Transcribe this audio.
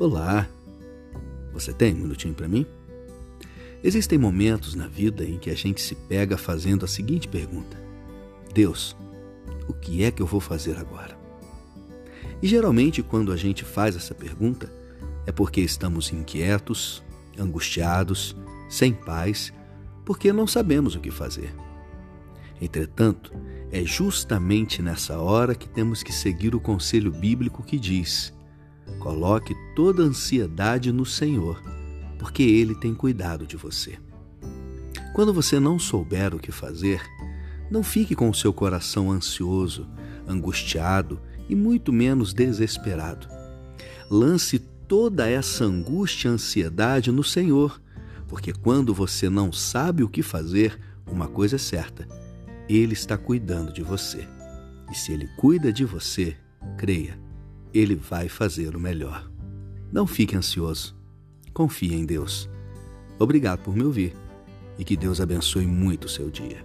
Olá! Você tem um minutinho para mim? Existem momentos na vida em que a gente se pega fazendo a seguinte pergunta: Deus, o que é que eu vou fazer agora? E geralmente, quando a gente faz essa pergunta, é porque estamos inquietos, angustiados, sem paz, porque não sabemos o que fazer. Entretanto, é justamente nessa hora que temos que seguir o conselho bíblico que diz: Coloque toda ansiedade no Senhor, porque Ele tem cuidado de você. Quando você não souber o que fazer, não fique com o seu coração ansioso, angustiado e muito menos desesperado. Lance toda essa angústia e ansiedade no Senhor, porque quando você não sabe o que fazer, uma coisa é certa: Ele está cuidando de você. E se Ele cuida de você, creia ele vai fazer o melhor. Não fique ansioso. Confie em Deus. Obrigado por me ouvir e que Deus abençoe muito o seu dia.